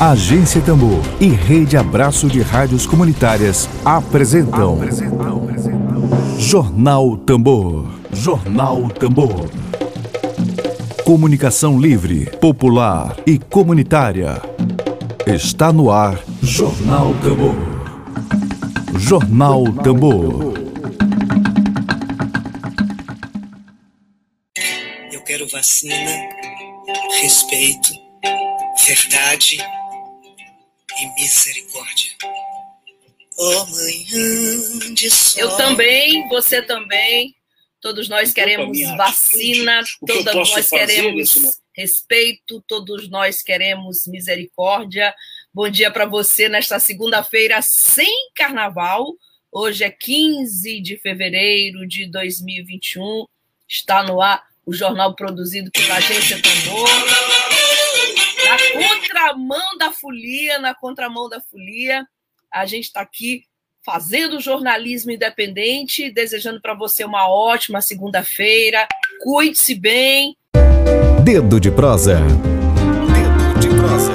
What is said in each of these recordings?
Agência Tambor e Rede Abraço de Rádios Comunitárias apresentam, apresentam, Jornal Tambor. Jornal Tambor. Comunicação livre, popular e comunitária. Está no ar Jornal Tambor. Jornal Tambor. Eu quero vacina, respeito, verdade e misericórdia. Oh, manhã de sol. Eu também, você também. Todos nós queremos vacina, todos nós queremos respeito, todos nós queremos misericórdia. Bom dia para você nesta segunda-feira sem carnaval. Hoje é 15 de fevereiro de 2021. Está no ar o jornal produzido pela Agência Tambor. Na contramão da folia, na contramão da folia, a gente está aqui fazendo jornalismo independente, desejando para você uma ótima segunda-feira. Cuide-se bem. Dedo de prosa. Dedo de prosa.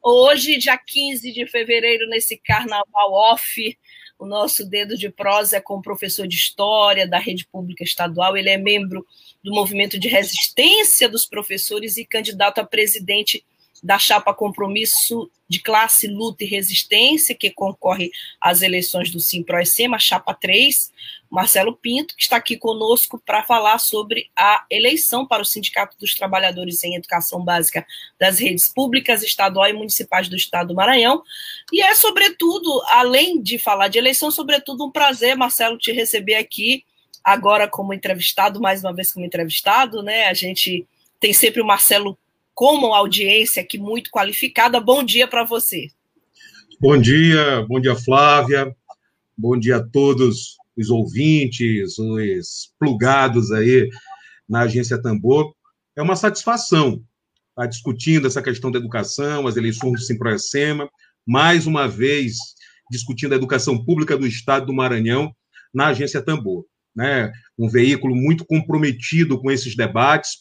Hoje, dia 15 de fevereiro, nesse carnaval off, o nosso dedo de prosa é com o professor de História da Rede Pública Estadual. Ele é membro do Movimento de Resistência dos Professores e candidato a presidente da chapa Compromisso de Classe, Luta e Resistência, que concorre às eleições do a chapa 3, Marcelo Pinto, que está aqui conosco para falar sobre a eleição para o Sindicato dos Trabalhadores em Educação Básica das redes públicas, estaduais e municipais do Estado do Maranhão. E é, sobretudo, além de falar de eleição, sobretudo um prazer, Marcelo, te receber aqui, agora como entrevistado, mais uma vez como entrevistado, né? A gente tem sempre o Marcelo como audiência aqui muito qualificada. Bom dia para você. Bom dia, bom dia, Flávia. Bom dia a todos os ouvintes, os plugados aí na Agência Tambor. É uma satisfação estar discutindo essa questão da educação, as eleições do Simproecema, mais uma vez discutindo a educação pública do Estado do Maranhão na Agência Tambor. Né? Um veículo muito comprometido com esses debates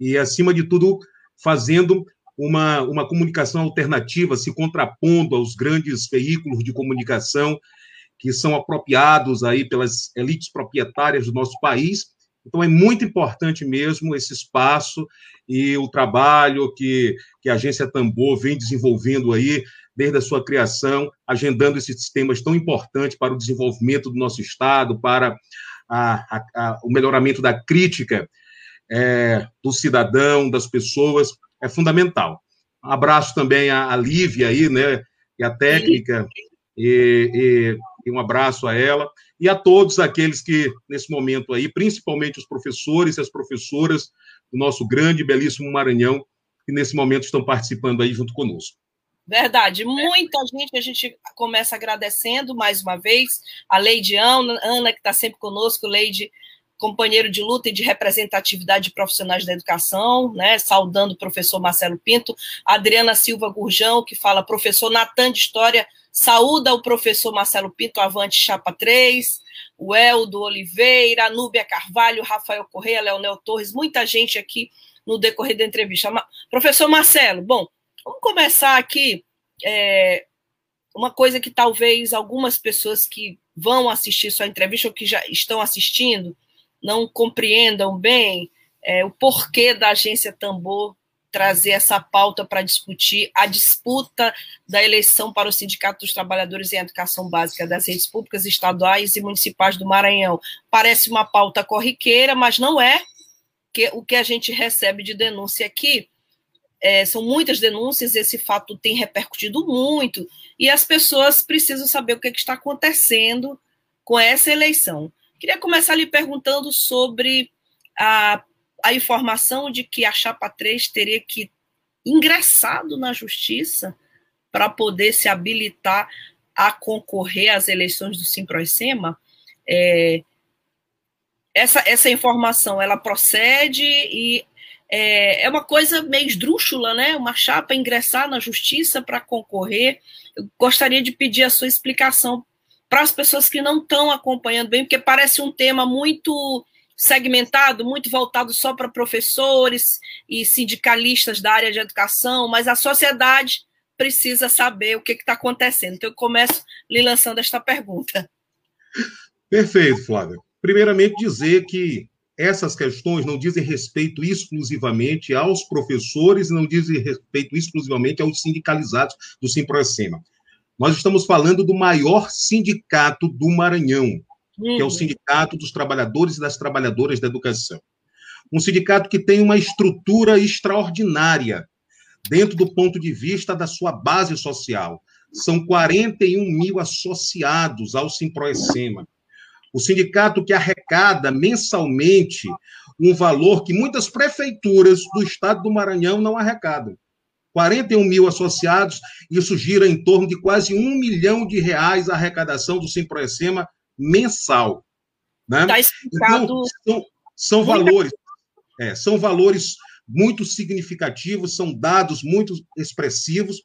e, acima de tudo, fazendo uma, uma comunicação alternativa, se contrapondo aos grandes veículos de comunicação que são apropriados aí pelas elites proprietárias do nosso país. Então, é muito importante mesmo esse espaço e o trabalho que, que a Agência Tambor vem desenvolvendo aí desde a sua criação, agendando esses temas tão importantes para o desenvolvimento do nosso Estado, para a, a, a, o melhoramento da crítica é, do cidadão, das pessoas, é fundamental. Abraço também à, Lívia aí, né, e a técnica, e, e, e, um abraço a ela, e a todos aqueles que, nesse momento aí, principalmente os professores e as professoras do nosso grande e belíssimo Maranhão, que nesse momento estão participando aí junto conosco. Verdade, muita gente, a gente começa agradecendo mais uma vez a Ana, Ana que está sempre conosco, Leide companheiro de luta e de representatividade de profissionais da educação, né, saudando o professor Marcelo Pinto, Adriana Silva Gurjão, que fala, professor Natan de História, saúda o professor Marcelo Pinto, avante chapa 3, o Eldo Oliveira, Núbia Carvalho, Rafael Correia, Leonel Torres, muita gente aqui no decorrer da entrevista. Professor Marcelo, bom, vamos começar aqui, é, uma coisa que talvez algumas pessoas que vão assistir sua entrevista ou que já estão assistindo, não compreendam bem é, o porquê da agência Tambor trazer essa pauta para discutir a disputa da eleição para o Sindicato dos Trabalhadores em Educação Básica das redes públicas estaduais e municipais do Maranhão. Parece uma pauta corriqueira, mas não é. Que o que a gente recebe de denúncia aqui é, são muitas denúncias, esse fato tem repercutido muito, e as pessoas precisam saber o que, é que está acontecendo com essa eleição. Queria começar lhe perguntando sobre a, a informação de que a Chapa 3 teria que ingressado na justiça para poder se habilitar a concorrer às eleições do Simproicema. É, essa, essa informação ela procede e é, é, uma coisa meio esdrúxula, né? Uma chapa ingressar na justiça para concorrer. Eu gostaria de pedir a sua explicação para as pessoas que não estão acompanhando bem, porque parece um tema muito segmentado, muito voltado só para professores e sindicalistas da área de educação, mas a sociedade precisa saber o que está acontecendo. Então, eu começo lhe lançando esta pergunta. Perfeito, Flávia. Primeiramente, dizer que essas questões não dizem respeito exclusivamente aos professores, não dizem respeito exclusivamente aos sindicalizados do Simproecema. Nós estamos falando do maior sindicato do Maranhão, uhum. que é o uhum. Sindicato dos Trabalhadores e das Trabalhadoras da Educação. Um sindicato que tem uma estrutura extraordinária dentro do ponto de vista da sua base social. São 41 mil associados ao Simproecema. O sindicato que arrecada mensalmente um valor que muitas prefeituras do estado do Maranhão não arrecadam. 41 mil associados, isso gira em torno de quase um milhão de reais a arrecadação do Simproecema mensal. Né? Tá então, são, são valores, é, são valores muito significativos, são dados muito expressivos,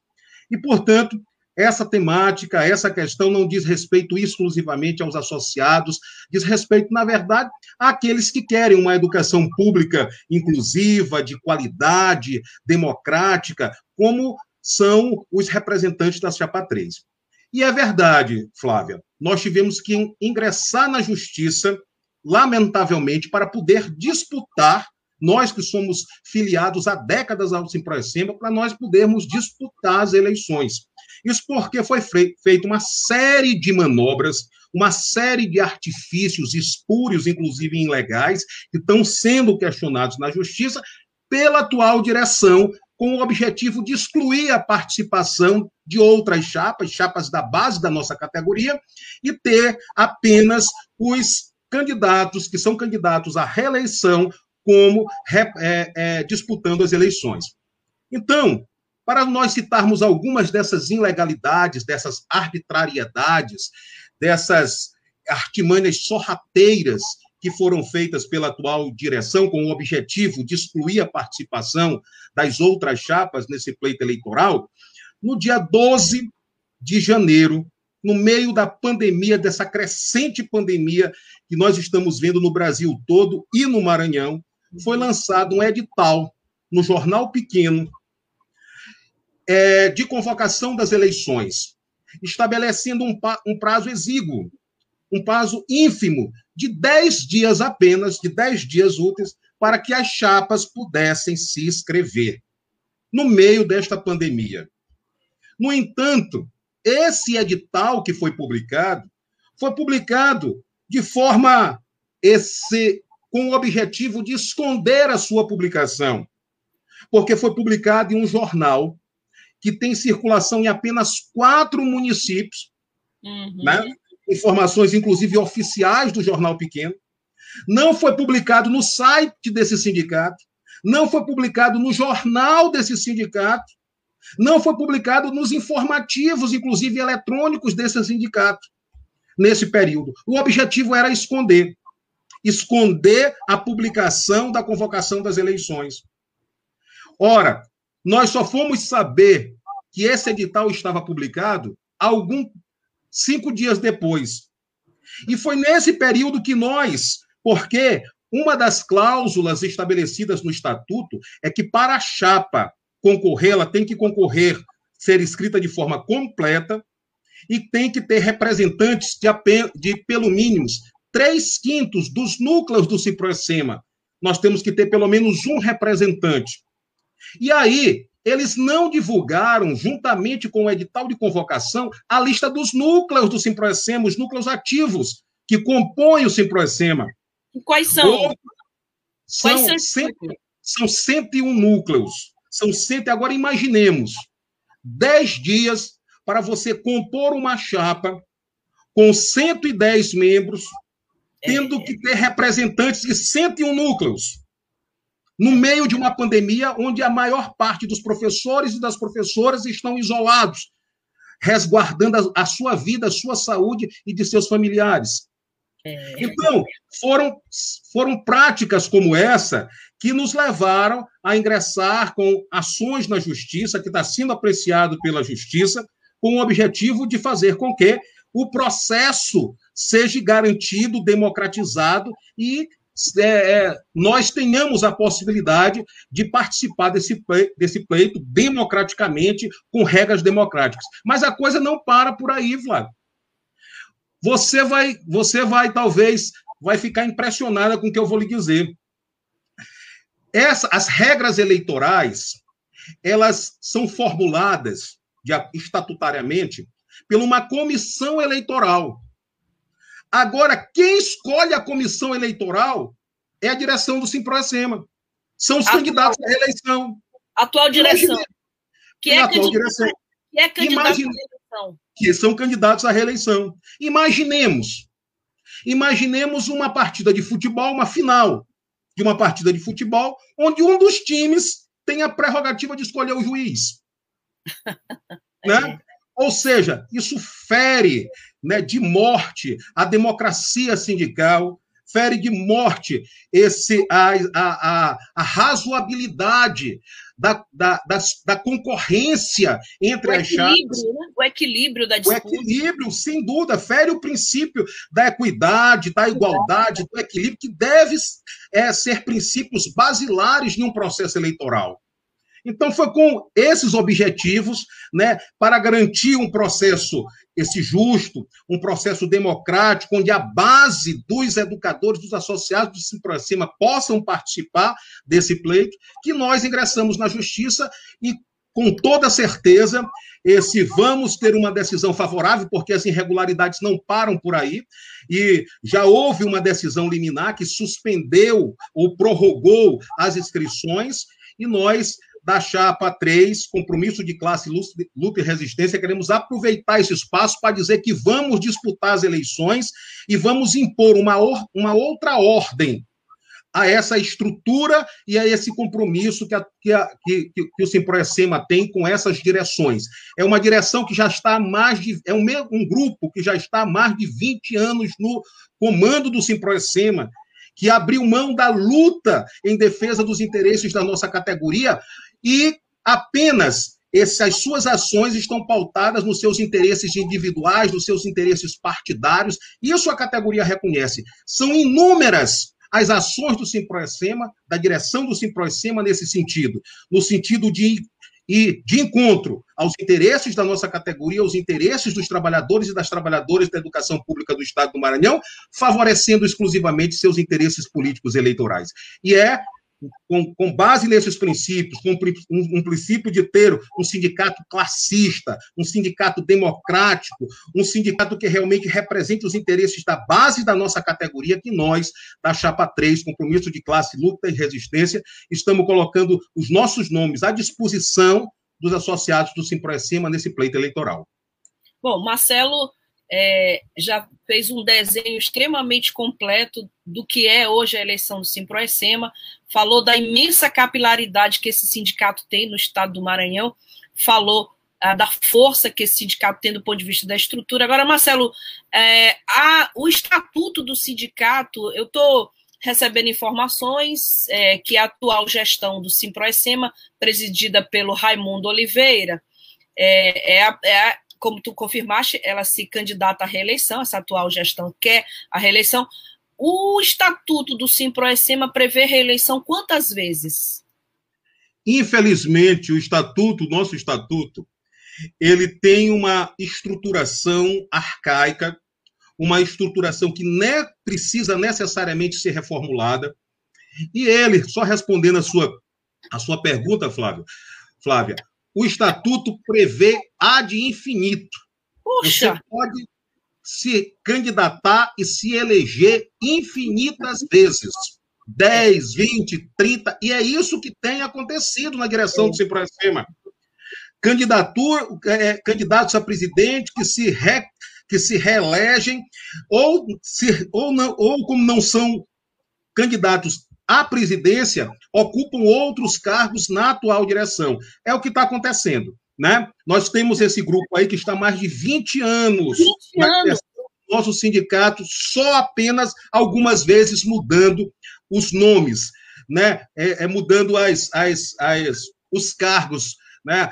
e, portanto, essa temática, essa questão não diz respeito exclusivamente aos associados, diz respeito, na verdade, àqueles que querem uma educação pública inclusiva, de qualidade, democrática, como são os representantes da Chapa 3. E é verdade, Flávia, nós tivemos que ingressar na justiça, lamentavelmente, para poder disputar nós que somos filiados há décadas ao Simproecema, para nós podermos disputar as eleições. Isso porque foi feita uma série de manobras, uma série de artifícios espúrios, inclusive ilegais, que estão sendo questionados na justiça pela atual direção, com o objetivo de excluir a participação de outras chapas, chapas da base da nossa categoria, e ter apenas os candidatos que são candidatos à reeleição como é, é, disputando as eleições. Então, para nós citarmos algumas dessas ilegalidades, dessas arbitrariedades, dessas artimanhas sorrateiras que foram feitas pela atual direção com o objetivo de excluir a participação das outras chapas nesse pleito eleitoral, no dia 12 de janeiro, no meio da pandemia, dessa crescente pandemia que nós estamos vendo no Brasil todo e no Maranhão, foi lançado um edital no Jornal Pequeno é, de convocação das eleições, estabelecendo um, um prazo exíguo, um prazo ínfimo de 10 dias apenas, de 10 dias úteis, para que as chapas pudessem se inscrever no meio desta pandemia. No entanto, esse edital que foi publicado foi publicado de forma esse, com o objetivo de esconder a sua publicação, porque foi publicado em um jornal que tem circulação em apenas quatro municípios, uhum. né? informações, inclusive, oficiais do Jornal Pequeno. Não foi publicado no site desse sindicato, não foi publicado no jornal desse sindicato, não foi publicado nos informativos, inclusive eletrônicos desse sindicato, nesse período. O objetivo era esconder esconder a publicação da convocação das eleições. Ora, nós só fomos saber que esse edital estava publicado algum cinco dias depois. E foi nesse período que nós, porque uma das cláusulas estabelecidas no estatuto é que para a chapa concorrer, ela tem que concorrer, ser escrita de forma completa e tem que ter representantes de, de pelo mínimo três quintos dos núcleos do Ciproessema. Nós temos que ter pelo menos um representante. E aí, eles não divulgaram, juntamente com o edital de convocação, a lista dos núcleos do Simproessema, os núcleos ativos que compõem o Simproessema. Quais são? São, Quais são? Cento, são 101 núcleos. São 100. Agora, imaginemos 10 dias para você compor uma chapa com 110 membros, tendo que ter representantes de 101 núcleos, no meio de uma pandemia onde a maior parte dos professores e das professoras estão isolados, resguardando a, sua vida, a sua saúde e de seus familiares. É. Então, foram, foram práticas como essa que nos levaram a ingressar com ações na justiça, que está sendo apreciado pela justiça, com o objetivo de fazer com que o processo seja garantido, democratizado e é, é, nós tenhamos a possibilidade de participar desse, desse pleito democraticamente, com regras democráticas. Mas a coisa não para por aí, Flávio. Você vai, você vai talvez, vai ficar impressionada com o que eu vou lhe dizer. Essa, as regras eleitorais, elas são formuladas de, estatutariamente por uma comissão eleitoral. Agora, quem escolhe a comissão eleitoral é a direção do Simproecema. São os atual, candidatos à reeleição. Atual direção. Que é, atual direção. Que é candidato Imagine, à reeleição. Que são candidatos à reeleição. Imaginemos. Imaginemos uma partida de futebol, uma final de uma partida de futebol, onde um dos times tem a prerrogativa de escolher o juiz. né? Ou seja, isso fere né, de morte a democracia sindical, fere de morte esse, a, a, a, a razoabilidade da, da, da, da, concorrência entre as chaves. Né? O equilíbrio da disputa. O equilíbrio, sem dúvida, fere o princípio da equidade, da igualdade, do equilíbrio, que deve é, ser princípios basilares em um processo eleitoral. Então, foi com esses objetivos, né, para garantir um processo esse justo, um processo democrático, onde a base dos educadores, dos associados do Simprocima possam participar desse pleito, que nós ingressamos na justiça e, com toda certeza, esse vamos ter uma decisão favorável, porque as irregularidades não param por aí, e já houve uma decisão liminar que suspendeu ou prorrogou as inscrições, e nós da chapa 3, compromisso de classe, luta e resistência, queremos aproveitar esse espaço para dizer que vamos disputar as eleições e vamos impor uma, uma outra ordem a essa estrutura e a esse compromisso que, a, que, a, que, que o Simproecema tem com essas direções. É uma direção que já está há mais de. É um, um grupo que já está há mais de 20 anos no comando do Simproecema, que abriu mão da luta em defesa dos interesses da nossa categoria e apenas essas suas ações estão pautadas nos seus interesses individuais, nos seus interesses partidários. Isso a categoria reconhece. São inúmeras as ações do Simproecema, da direção do Simproecema nesse sentido, no sentido de e de encontro aos interesses da nossa categoria, aos interesses dos trabalhadores e das trabalhadoras da educação pública do Estado do Maranhão, favorecendo exclusivamente seus interesses políticos eleitorais. E é com, com, base nesses princípios, com um, um, princípio de ter um sindicato classista, um sindicato democrático, um sindicato que realmente represente os interesses da base da nossa categoria, que nós, da Chapa 3, Compromisso de Classe, Luta e Resistência, estamos colocando os nossos nomes à disposição dos associados do Simproecima nesse pleito eleitoral. Bom, Marcelo é, já fez um desenho extremamente completo do que é hoje a eleição do Simproecema, falou da imensa capilaridade que esse sindicato tem no estado do Maranhão, falou ah, da força que esse sindicato tem do ponto de vista da estrutura. Agora, Marcelo, é, a, o estatuto do sindicato, eu estou recebendo informações é, que a atual gestão do Simproecema, presidida pelo Raimundo Oliveira, é, é, a, é como tu confirmaste, ela se candidata à reeleição, essa atual gestão quer a reeleição. O estatuto do Simproecema prevê reeleição quantas vezes? Infelizmente, o estatuto, o nosso estatuto, ele tem uma estruturação arcaica, uma estruturação que ne precisa necessariamente ser reformulada. E ele, só respondendo a sua, a sua pergunta, Flávio, Flávia, o estatuto prevê ad infinito. Puxa. Você pode se candidatar e se eleger infinitas vezes. 10, 20, 30, e é isso que tem acontecido na direção do Ciprocema. Candidatura, é, candidatos a presidente que se, re, que se reelegem, ou, se, ou, não, ou como não são candidatos à presidência ocupam outros cargos na atual direção. É o que está acontecendo. Né? Nós temos esse grupo aí que está há mais de 20 anos 20 na anos. nosso sindicato, só apenas algumas vezes mudando os nomes, né? É, é mudando as, as, as, os cargos, né?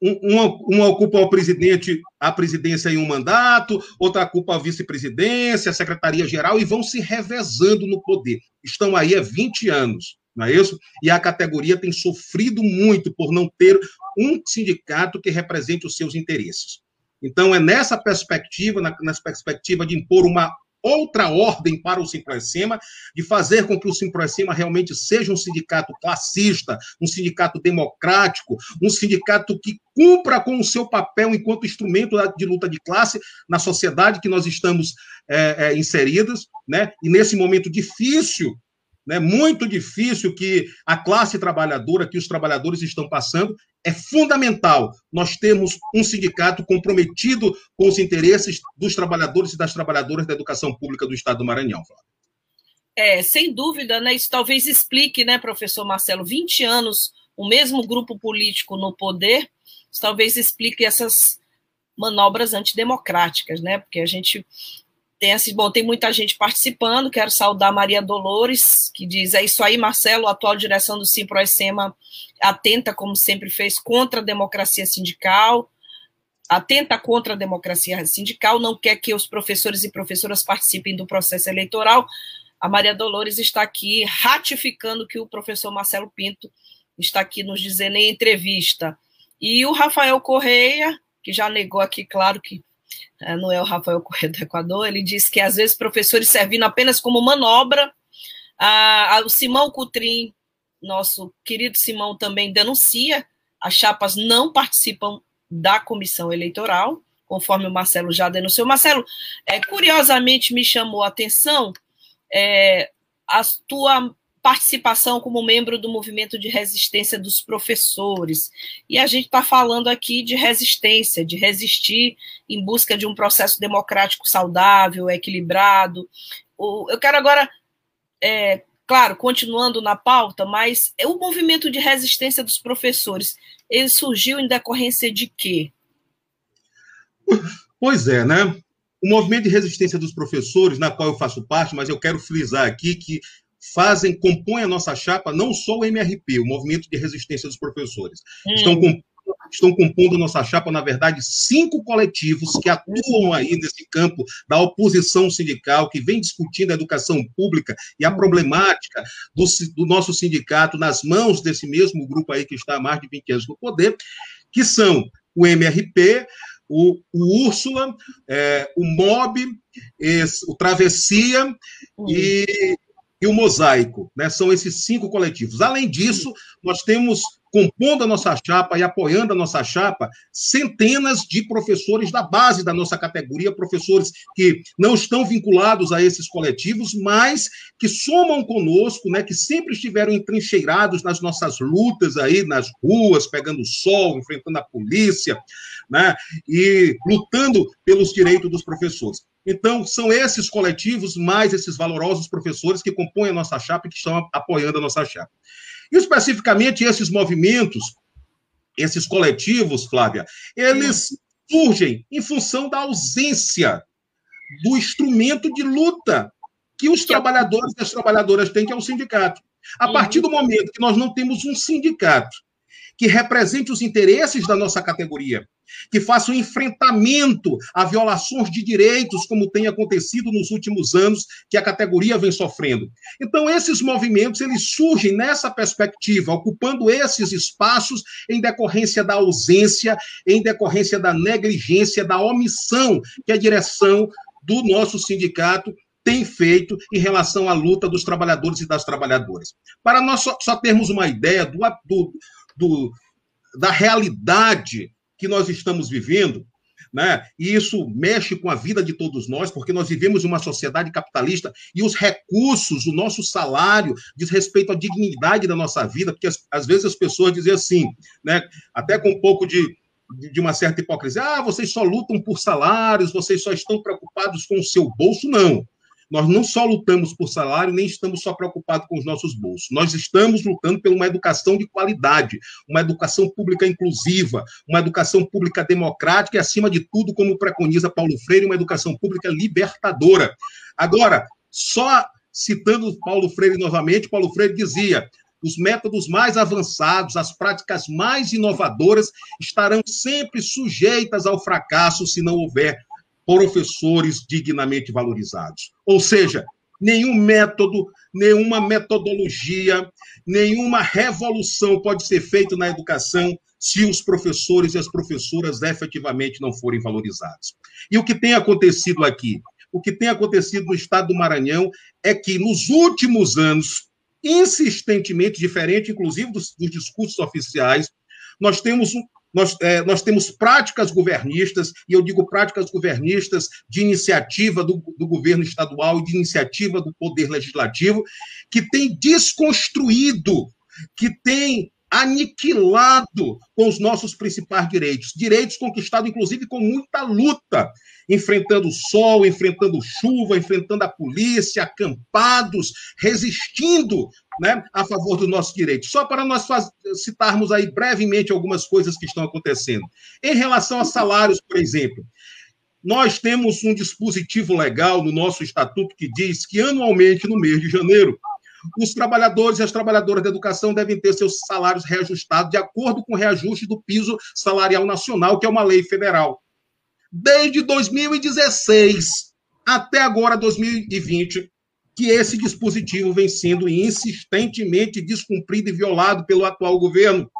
Uma, uma, ocupa o presidente, a presidência em um mandato, outra ocupa a vice-presidência, a secretaria-geral, e vão se revezando no poder. Estão aí há 20 anos, não é isso? E a categoria tem sofrido muito por não ter um sindicato que represente os seus interesses. Então, é nessa perspectiva, na, nessa perspectiva de impor uma outra ordem para o Simproecema, de fazer com que o Simproecema realmente seja um sindicato classista, um sindicato democrático, um sindicato que cumpra com o seu papel enquanto instrumento de luta de classe na sociedade que nós estamos é, é, inseridos, né? E nesse momento difícil né, muito difícil que a classe trabalhadora, que os trabalhadores estão passando, é fundamental nós termos um sindicato comprometido com os interesses dos trabalhadores e das trabalhadoras da educação pública do Estado do Maranhão. É, sem dúvida, né? Isso talvez explique, né, professor Marcelo, 20 anos, o mesmo grupo político no poder, isso talvez explique essas manobras antidemocráticas, né? Porque a gente tem assim, bom, tem muita gente participando. Quero saudar Maria Dolores, que diz: é isso aí, Marcelo, atual direção do Simproecema atenta, como sempre fez, contra a democracia sindical, atenta contra a democracia sindical, não quer que os professores e professoras participem do processo eleitoral. A Maria Dolores está aqui ratificando que o professor Marcelo Pinto está aqui nos dizendo em entrevista. E o Rafael Correia, que já negou aqui, claro que é, não é Rafael Correia do Equador, ele disse que às vezes professores servindo apenas como manobra. Ah, o Simão Cutrim, nosso querido Simão, também denuncia, as chapas não participam da comissão eleitoral, conforme o Marcelo já denunciou. Marcelo, é, curiosamente me chamou a atenção é, a tua participação como membro do movimento de resistência dos professores. E a gente está falando aqui de resistência, de resistir em busca de um processo democrático saudável, equilibrado. Eu quero agora, é, claro, continuando na pauta, mas é o movimento de resistência dos professores, ele surgiu em decorrência de quê? Pois é, né? O movimento de resistência dos professores, na qual eu faço parte, mas eu quero frisar aqui que fazem, compõem a nossa chapa, não só o MRP, o Movimento de Resistência dos Professores. Hum. Estão, estão compondo a nossa chapa, na verdade, cinco coletivos que atuam aí nesse campo da oposição sindical, que vem discutindo a educação pública e a problemática do, do nosso sindicato nas mãos desse mesmo grupo aí que está há mais de 20 anos no poder, que são o MRP, o, o Úrsula, é, o MOB, esse, o Travessia hum. e e o Mosaico, né? São esses cinco coletivos. Além disso, nós temos, compondo a nossa chapa e apoiando a nossa chapa, centenas de professores da base da nossa categoria, professores que não estão vinculados a esses coletivos, mas que somam conosco, né? Que sempre estiveram entrincheirados nas nossas lutas aí, nas ruas, pegando sol, enfrentando a polícia, né? E lutando pelos direitos dos professores. Então, são esses coletivos, mais esses valorosos professores que compõem a nossa chapa e que estão apoiando a nossa chapa. E, especificamente, esses movimentos, esses coletivos, Flávia, eles surgem em função da ausência do instrumento de luta que os trabalhadores e as trabalhadoras têm, que é o sindicato. A partir do momento que nós não temos um sindicato que represente os interesses da nossa categoria, que faça um enfrentamento a violações de direitos, como tem acontecido nos últimos anos, que a categoria vem sofrendo. Então, esses movimentos, eles surgem nessa perspectiva, ocupando esses espaços em decorrência da ausência, em decorrência da negligência, da omissão que a direção do nosso sindicato tem feito em relação à luta dos trabalhadores e das trabalhadoras. Para nós só, só termos uma ideia do, do, do, da realidade que nós estamos vivendo, né? E isso mexe com a vida de todos nós, porque nós vivemos em uma sociedade capitalista e os recursos, o nosso salário, diz respeito à dignidade da nossa vida, porque às vezes as pessoas dizem assim, né? Até com um pouco de, de uma certa hipocrisia, ah, vocês só lutam por salários, vocês só estão preocupados com o seu bolso, não. Nós não só lutamos por salário, nem estamos só preocupados com os nossos bolsos. Nós estamos lutando por uma educação de qualidade, uma educação pública inclusiva, uma educação pública democrática e, acima de tudo, como preconiza Paulo Freire, uma educação pública libertadora. Agora, só citando Paulo Freire novamente, Paulo Freire dizia: os métodos mais avançados, as práticas mais inovadoras estarão sempre sujeitas ao fracasso se não houver professores dignamente valorizados. Ou seja, nenhum método, nenhuma metodologia, nenhuma revolução pode ser feita na educação se os professores e as professoras efetivamente não forem valorizados. E o que tem acontecido aqui? O que tem acontecido no estado do Maranhão é que, nos últimos anos, insistentemente, diferente, inclusive, dos, dos discursos oficiais, nós temos um, nós, é, nós, temos práticas governistas, e eu digo práticas governistas de iniciativa do, do, governo estadual e de iniciativa do poder legislativo, que tem desconstruído, que tem aniquilado com os nossos principais direitos. Direitos conquistados, inclusive, com muita luta, enfrentando sol, enfrentando chuva, enfrentando a polícia, acampados, resistindo né, a favor dos nossos direitos. Só para nós citarmos aí brevemente algumas coisas que estão acontecendo. Em relação a salários, por exemplo, nós temos um dispositivo legal no nosso estatuto que diz que anualmente, no mês de janeiro, os trabalhadores e as trabalhadoras da educação devem ter seus salários reajustados de acordo com o reajuste do piso salarial nacional, que é uma lei federal. Desde 2016 até agora, 2020, que esse dispositivo vem sendo insistentemente descumprido e violado pelo atual governo,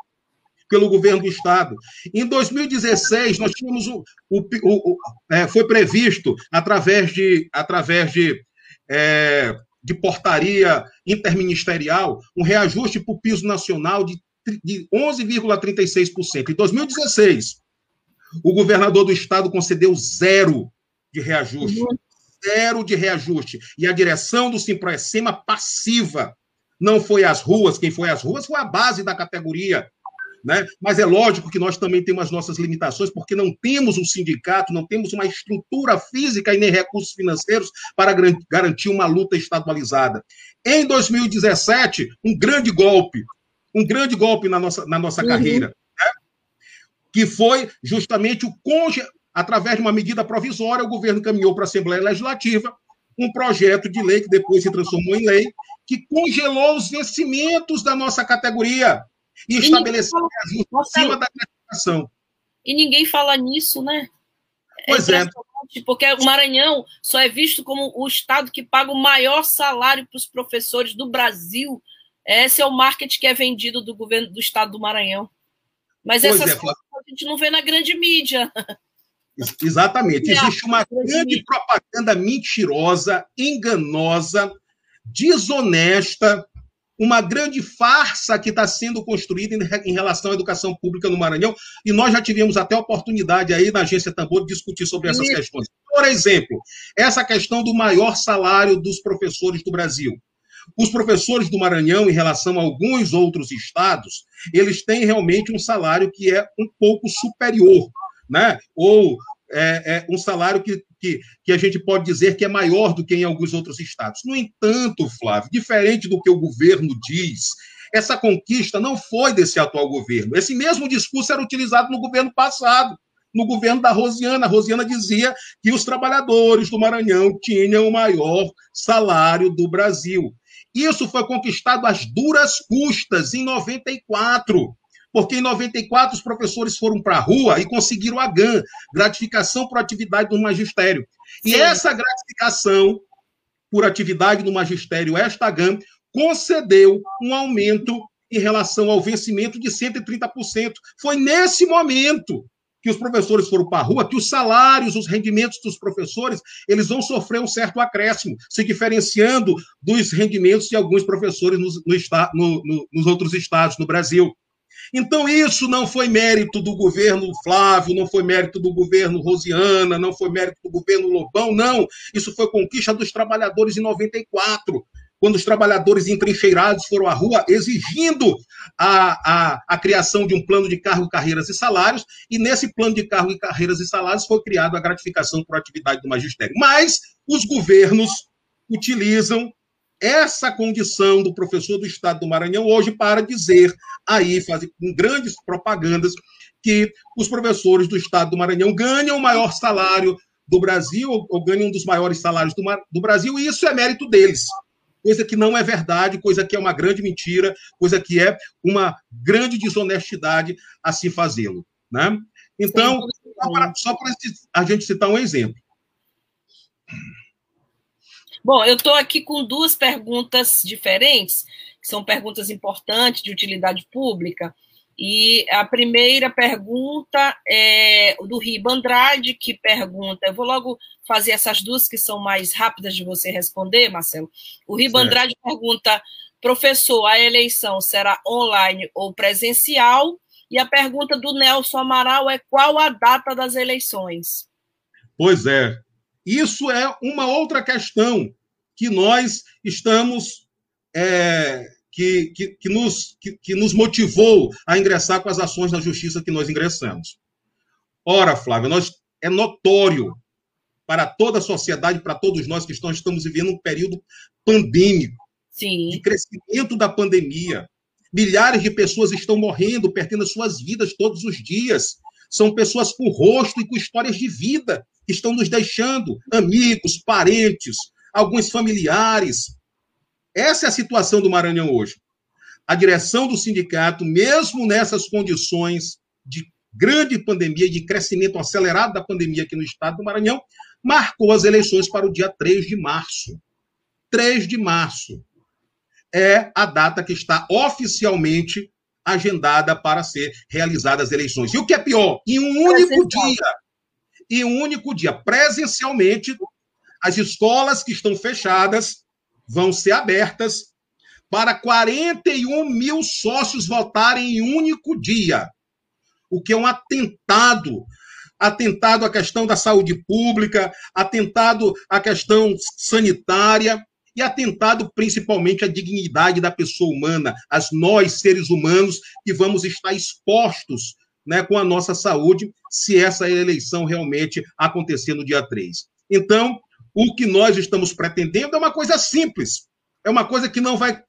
pelo governo do Estado. Em 2016, nós tínhamos o, o, o, o é, foi previsto através de, através de é, de portaria interministerial, um reajuste para o piso nacional de, de 11,36%. Em 2016, o governador do estado concedeu zero de reajuste. Uhum. Zero de reajuste. E a direção do Simproecema passiva. Não foi às ruas, quem foi às ruas foi a base da categoria. Né? Mas é lógico que nós também temos as nossas limitações, porque não temos um sindicato, não temos uma estrutura física e nem recursos financeiros para garantir uma luta estadualizada. Em 2017, um grande golpe, um grande golpe na nossa, na nossa uhum. carreira, né? que foi justamente o conge... através de uma medida provisória, o governo caminhou para a Assembleia Legislativa um projeto de lei que depois se transformou em lei, que congelou os vencimentos da nossa categoria e, e estabelecer fala... acima da gratificação. E ninguém fala nisso, né? É pois é. é. Porque o Maranhão só é visto como o estado que paga o maior salário para os professores do Brasil. Esse é o marketing que é vendido do governo do estado do Maranhão. Mas pois essas é, coisas a gente não vê na grande mídia. Exatamente. Existe uma grande propaganda mentirosa, enganosa, desonesta, uma grande farsa que está sendo construída em, relação à educação pública no Maranhão, e nós já tivemos até oportunidade aí na Agência Tambor de discutir sobre essas Isso. questões. Por exemplo, essa questão do maior salário dos professores do Brasil. Os professores do Maranhão, em relação a alguns outros estados, eles têm realmente um salário que é um pouco superior, né? ou é, é um salário que que, que a gente pode dizer que é maior do que em alguns outros estados. No entanto, Flávio, diferente do que o governo diz, essa conquista não foi desse atual governo. Esse mesmo discurso era utilizado no governo passado, no governo da Rosiana. A Rosiana dizia que os trabalhadores do Maranhão tinham o maior salário do Brasil. Isso foi conquistado às duras custas em 94 porque em 94 os professores foram para a rua e conseguiram a GAN, gratificação por atividade do magistério. E Sim. essa gratificação por atividade do magistério, esta GAN, concedeu um aumento em relação ao vencimento de 130%. Foi nesse momento que os professores foram para a rua, que os salários, os rendimentos dos professores, eles vão sofrer um certo acréscimo, se diferenciando dos rendimentos de alguns professores nos, no, no, nos outros estados no Brasil. Então, isso não foi mérito do governo Flávio, não foi mérito do governo Rosiana, não foi mérito do governo Lobão, não. Isso foi conquista dos trabalhadores em 94, quando os trabalhadores entrincheirados foram à rua exigindo a, a, a criação de um plano de cargo, carreiras e salários, e nesse plano de cargo, carreiras e salários foi criada a gratificação por atividade do magistério. Mas os governos utilizam essa condição do professor do Estado do Maranhão hoje para dizer aí, fazer com grandes propagandas, que os professores do Estado do Maranhão ganham o maior salário do Brasil, ou, ganham um dos maiores salários do, do Brasil, e isso é mérito deles. coisa que não é verdade, coisa que é uma grande mentira, coisa que é uma grande desonestidade a se fazê-lo. Né? Então, só para a gente citar um exemplo. Bom, eu estou aqui com duas perguntas diferentes, que são perguntas importantes de utilidade pública. E a primeira pergunta é do Riba Andrade, que pergunta. Eu vou logo fazer essas duas que são mais rápidas de você responder, Marcelo. O Riba Andrade pergunta: professor, a eleição será online ou presencial? E a pergunta do Nelson Amaral é: qual a data das eleições? Pois é. Isso é uma outra questão que nós estamos é, que, que, que, nos, que, que nos motivou a ingressar com as ações na justiça que nós ingressamos. Ora, Flávia, nós, é notório para toda a sociedade, para todos nós que estamos, estamos vivendo um período pandêmico, Sim. de crescimento da pandemia. Milhares de pessoas estão morrendo, perdendo as suas vidas todos os dias. São pessoas com rosto e com histórias de vida que estão nos deixando, amigos, parentes, alguns familiares, essa é a situação do Maranhão hoje. A direção do sindicato, mesmo nessas condições de grande pandemia de crescimento acelerado da pandemia aqui no estado do Maranhão, marcou as eleições para o dia 3 de março. 3 de março é a data que está oficialmente agendada para ser realizadas as eleições. E o que é pior, em um único dia, em um único dia, presencialmente, as escolas que estão fechadas vão ser abertas para 41 mil sócios votarem em um único dia, o que é um atentado atentado à questão da saúde pública, atentado à questão sanitária e atentado principalmente à dignidade da pessoa humana, as nós, seres humanos, que vamos estar expostos né, com a nossa saúde se essa eleição realmente acontecer no dia 3. Então, o que nós estamos pretendendo é uma coisa simples, é uma coisa que não vai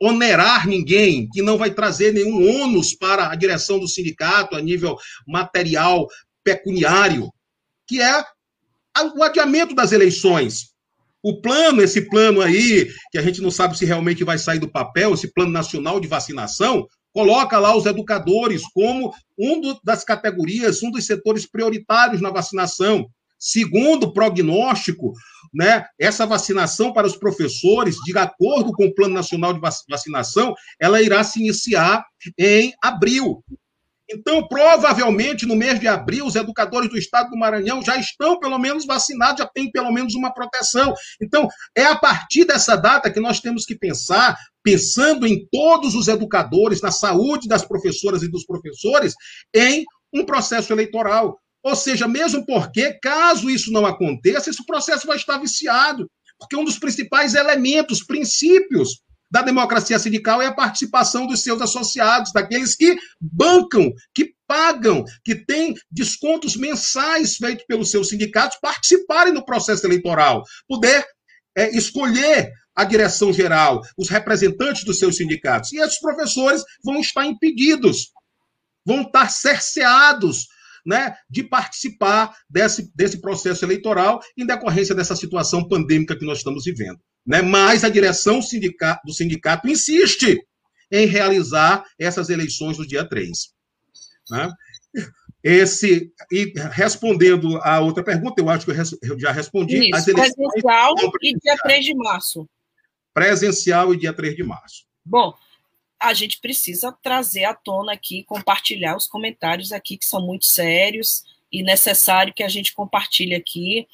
onerar ninguém, que não vai trazer nenhum ônus para a direção do sindicato a nível material, pecuniário, que é o adiamento das eleições. O plano, esse plano aí, que a gente não sabe se realmente vai sair do papel, esse plano nacional de vacinação, coloca lá os educadores como um das categorias, um dos setores prioritários na vacinação. Segundo o prognóstico, né, essa vacinação para os professores, de acordo com o Plano Nacional de Vacinação, ela irá se iniciar em abril. Então, provavelmente, no mês de abril, os educadores do estado do Maranhão já estão, pelo menos, vacinados, já têm pelo menos uma proteção. Então, é a partir dessa data que nós temos que pensar, pensando em todos os educadores, na saúde das professoras e dos professores, em um processo eleitoral. Ou seja, mesmo porque, caso isso não aconteça, esse processo vai estar viciado. Porque um dos principais elementos, princípios da democracia sindical é a participação dos seus associados, daqueles que bancam, que pagam, que têm descontos mensais feitos pelos seus sindicatos, participarem do processo eleitoral, poder é, escolher a direção geral, os representantes dos seus sindicatos. E esses professores vão estar impedidos, vão estar cerceados né, de participar desse, desse processo eleitoral em decorrência dessa situação pandêmica que nós estamos vivendo. Né? Mas a direção sindicato, do sindicato insiste em realizar essas eleições no dia 3. Né? Esse, e respondendo a outra pergunta, eu acho que eu já respondi. Isso, as eleições presencial e dia 3 de março. Presencial e dia 3 de março. Bom, a gente precisa trazer à tona aqui, compartilhar os comentários aqui, que são muito sérios e necessário que a gente compartilhe aqui.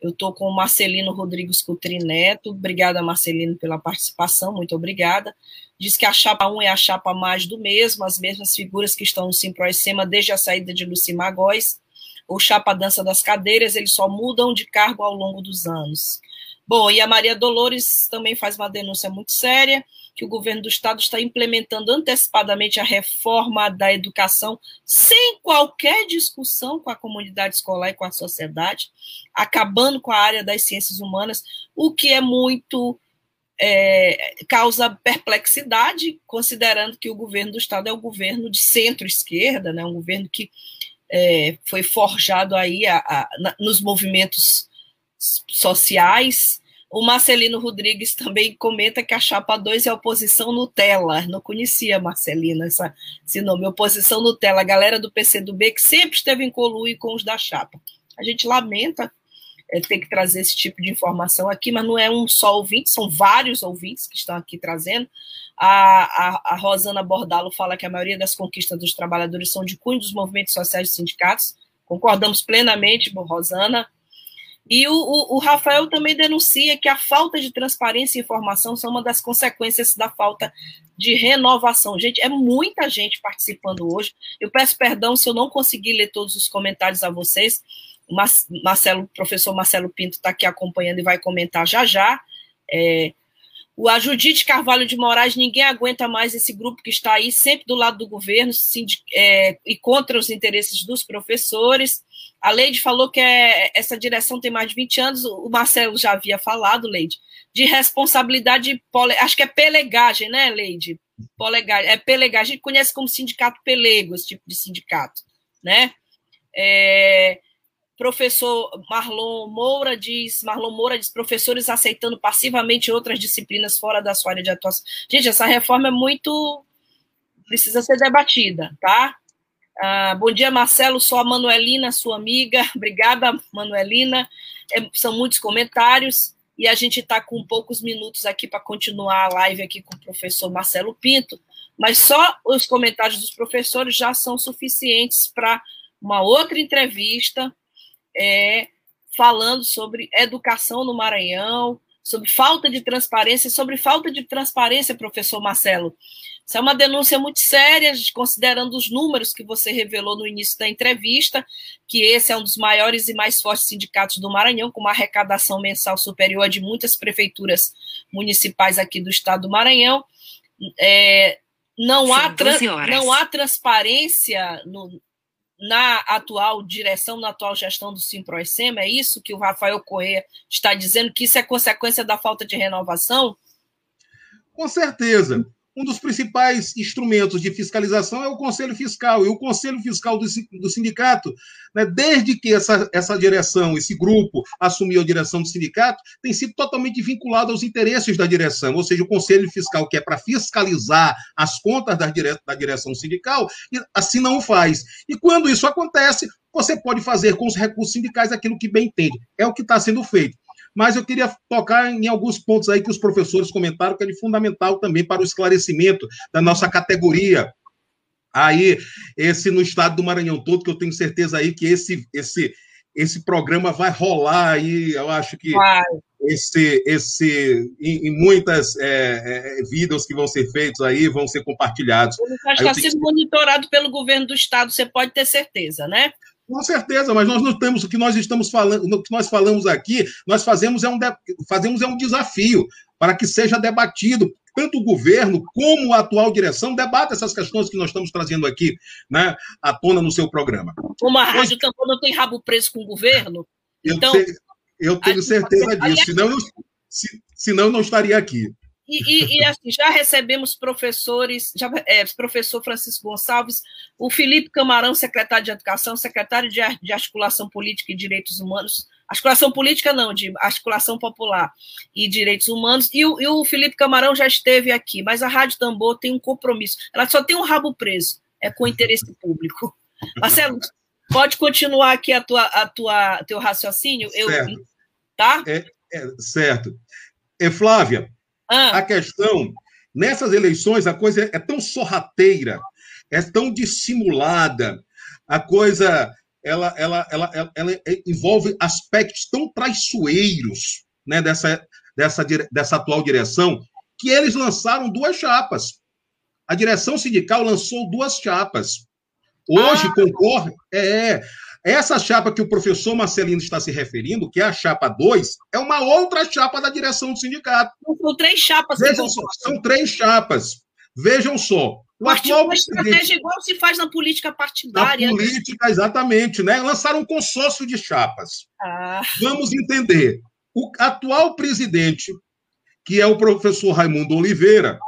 Eu estou com o Marcelino Rodrigues Coutrin Neto. Obrigada, Marcelino, pela participação. Muito obrigada. Diz que a chapa 1 é a chapa mais do mesmo, as mesmas figuras que estão no Simproecema desde a saída de Luci Magóis. O chapa dança das cadeiras, eles só mudam de cargo ao longo dos anos. Bom, e a Maria Dolores também faz uma denúncia muito séria que o governo do estado está implementando antecipadamente a reforma da educação sem qualquer discussão com a comunidade escolar e com a sociedade, acabando com a área das ciências humanas, o que é muito é, causa perplexidade, considerando que o governo do estado é um governo de centro-esquerda, né, um governo que é, foi forjado aí a, a, na, nos movimentos sociais O Marcelino Rodrigues também comenta que a chapa 2 é oposição Nutella. Não conhecia, Marcelino, essa, esse nome, oposição Nutella. A galera do PCdoB que sempre esteve em colui com os da chapa. A gente lamenta é, ter que trazer esse tipo de informação aqui, mas não é um só ouvinte, são vários ouvintes que estão aqui trazendo. A, a, a Rosana Bordalo fala que a maioria das conquistas dos trabalhadores são de cunho dos movimentos sociais e sindicatos. Concordamos plenamente, Rosana. E o, o, o, Rafael também denuncia que a falta de transparência e informação são uma das consequências da falta de renovação. Gente, é muita gente participando hoje. Eu peço perdão se eu não conseguir ler todos os comentários a vocês. O Marcelo, professor Marcelo Pinto está aqui acompanhando e vai comentar já já. É, o a Judite Carvalho de Moraes, ninguém aguenta mais esse grupo que está aí, sempre do lado do governo é, e contra os interesses dos professores. A Leide falou que é, essa direção tem mais de 20 anos, o Marcelo já havia falado, Leide, de responsabilidade, acho que é pelegagem, né, Leide? Polegagem, é pelegagem, a gente conhece como sindicato pelego, esse tipo de sindicato, né? É, Professor Marlon Moura diz, Marlon Moura diz, professores aceitando passivamente outras disciplinas fora da sua área de atuação. Gente, essa reforma é muito precisa ser debatida, tá? Ah, bom dia, Marcelo. Sou a Manuelina, sua amiga. Obrigada, Manuelina. É, são muitos comentários e a gente está com poucos minutos aqui para continuar a live aqui com o professor Marcelo Pinto, mas só os comentários dos professores já são suficientes para uma outra entrevista é, falando sobre educação no Maranhão, sobre falta de transparência, sobre falta de transparência, professor Marcelo. Isso é uma denúncia muito séria, considerando os números que você revelou no início da entrevista, que esse é um dos maiores e mais fortes sindicatos do Maranhão, com uma arrecadação mensal superior a de muitas prefeituras municipais aqui do estado do Maranhão. É, não, há não há transparência no, na atual direção, na atual gestão do Simproecema? É isso que o Rafael Corrêa está dizendo, que isso é consequência da falta de renovação? Com certeza um dos principais instrumentos de fiscalização é o Conselho Fiscal. E o Conselho Fiscal do, do sindicato, né, desde que essa, essa direção, esse grupo assumiu a direção do sindicato, tem sido totalmente vinculado aos interesses da direção. Ou seja, o Conselho Fiscal, que é para fiscalizar as contas da, dire, da direção sindical, assim não faz. E quando isso acontece, você pode fazer com os recursos sindicais aquilo que bem entende. É o que está sendo feito mas eu queria tocar em alguns pontos aí que os professores comentaram que é de fundamental também para o esclarecimento da nossa categoria. Aí, esse no estado do Maranhão todo, que eu tenho certeza aí que esse esse esse programa vai rolar aí, eu acho que vai. esse esse em, em muitas é, é, vídeos que vão ser feitos aí vão ser compartilhados. Ele está sendo monitorado pelo governo do estado, você pode ter certeza, né? Com certeza, mas nós não temos o que nós estamos falando, o que nós falamos aqui, nós fazemos é um, de, fazemos é um desafio para que seja debatido. Tanto o governo como a atual direção debata essas questões que nós estamos trazendo aqui né, à tona no seu programa. Uma rádio também não tem rabo preso com o governo? Eu, então, te, eu tenho certeza disso, senão, eu, se, senão eu não estaria aqui. E, e, e, assim, já recebemos professores, já, é, professor Francisco Gonçalves, o Felipe Camarão, secretário de Educação, secretário de, de Articulação Política e Direitos Humanos, articulação política não, de articulação popular e direitos humanos, e o, e o Felipe Camarão já esteve aqui, mas a Rádio Tambor tem um compromisso, ela só tem um rabo preso, é com interesse público. Marcelo, pode continuar aqui a tua, a tua teu raciocínio? Certo. Eu, tá? É, é, certo. É, Flávia, ah. A questão, nessas eleições, a coisa é tão sorrateira, é tão dissimulada, a coisa ela, ela, ela, ela, ela envolve aspectos tão traiçoeiros né, dessa, dessa, dessa atual direção, que eles lançaram duas chapas. A direção sindical lançou duas chapas. Hoje ah. concorre. É, essa chapa que o professor Marcelino está se referindo, que é a chapa 2, é uma outra chapa da direção do sindicato. São três chapas. Vejam só, são três chapas. Vejam só. O atual uma estratégia igual se faz na política partidária. Na política, exatamente, né? Lançaram um consórcio de chapas. Ah. Vamos entender. O atual presidente, que é o professor Raimundo Oliveira,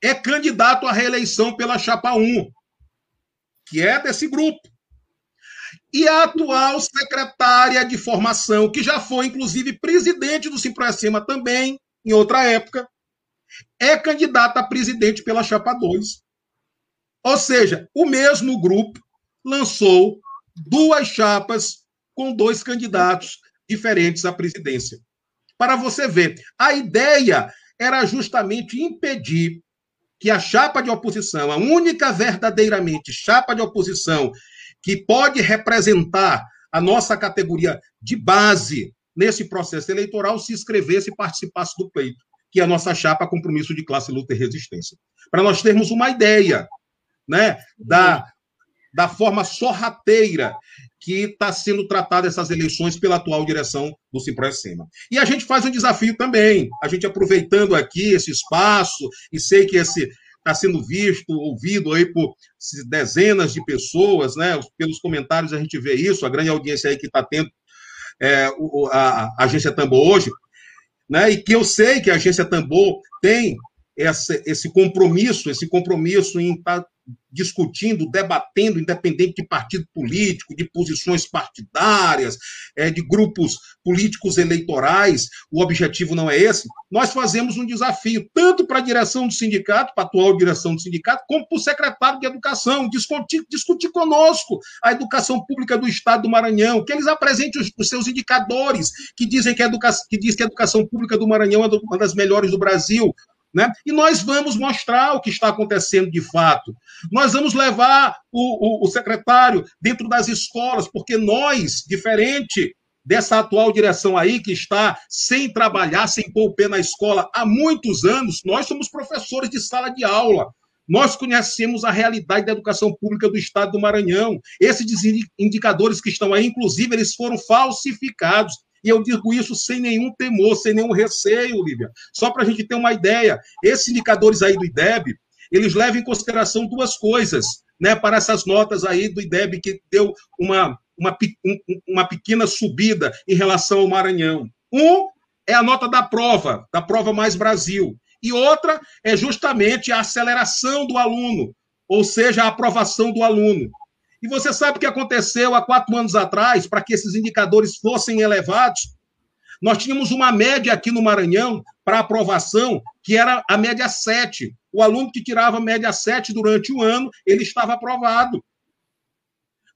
é candidato à reeleição pela chapa 1, que é desse grupo. E a atual secretária de formação, que já foi, inclusive, presidente do Simproacima também, em outra época, é candidata a presidente pela Chapa 2. Ou seja, o mesmo grupo lançou duas chapas com dois candidatos diferentes à presidência. Para você ver, a ideia era justamente impedir que a chapa de oposição, a única verdadeiramente chapa de oposição que pode representar a nossa categoria de base nesse processo eleitoral, se inscrevesse e participasse do pleito, que é a nossa chapa Compromisso de Classe, Luta e Resistência. Para nós termos uma ideia né, da, da forma sorrateira que está sendo tratada essas eleições pela atual direção do Cipressema. E a gente faz um desafio também, a gente aproveitando aqui esse espaço, e sei que esse está sendo visto, ouvido aí por dezenas de pessoas, né? Pelos comentários a gente vê isso, a grande audiência aí que está tendo é, a, a, agência Tambor hoje, né? E que eu sei que a agência Tambor tem essa, esse compromisso, esse compromisso em estar tá discutindo, debatendo, independente de partido político, de posições partidárias, é, de grupos políticos eleitorais, o objetivo não é esse, nós fazemos um desafio, tanto para a direção do sindicato, para a atual direção do sindicato, como para o secretário de Educação, discutir, discutir conosco a educação pública do Estado do Maranhão, que eles apresentem os, os seus indicadores, que dizem que a, educa, que diz que a educação pública do Maranhão é uma das melhores do Brasil, né? E nós vamos mostrar o que está acontecendo de fato. Nós vamos levar o, o, o secretário dentro das escolas, porque nós, diferente dessa atual direção aí, que está sem trabalhar, sem pôr o pé na escola há muitos anos, nós somos professores de sala de aula. Nós conhecemos a realidade da educação pública do estado do Maranhão. Esses indicadores que estão aí, inclusive, eles foram falsificados. E eu digo isso sem nenhum temor, sem nenhum receio, Lívia. Só para a gente ter uma ideia, esses indicadores aí do IDEB, eles levam em consideração duas coisas, né, para essas notas aí do IDEB que deu uma, uma, uma pequena subida em relação ao Maranhão. Um é a nota da prova, da prova mais Brasil. E outra é justamente a aceleração do aluno, ou seja, a aprovação do aluno. E você sabe o que aconteceu há quatro anos atrás, para que esses indicadores fossem elevados? Nós tínhamos uma média aqui no Maranhão para aprovação, que era a média 7. O aluno que tirava média 7 durante o ano, ele estava aprovado.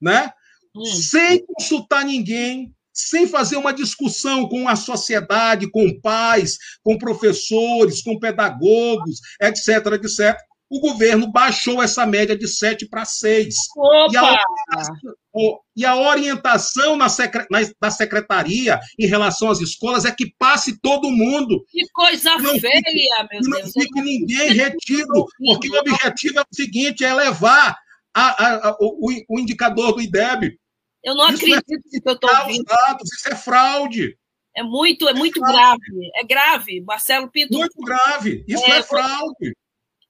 Né? Hum. Sem consultar ninguém, sem fazer uma discussão com a sociedade, com pais, com professores, com pedagogos, etc, etc o governo baixou essa média de 7 para 6. E a, e a orientação na secre, na, da secretaria em relação às escolas é que passe todo mundo. Que coisa não feia, fique, meu Deus. Não fique ninguém retido, porque o objetivo é o seguinte, é levar a, a, o, o, indicador do IDEB. Eu não isso acredito é, que eu estou ouvindo. Dados, isso é fraude. É muito, é muito é grave. É grave, Marcelo Pinto. Muito grave. Isso é, é fraude.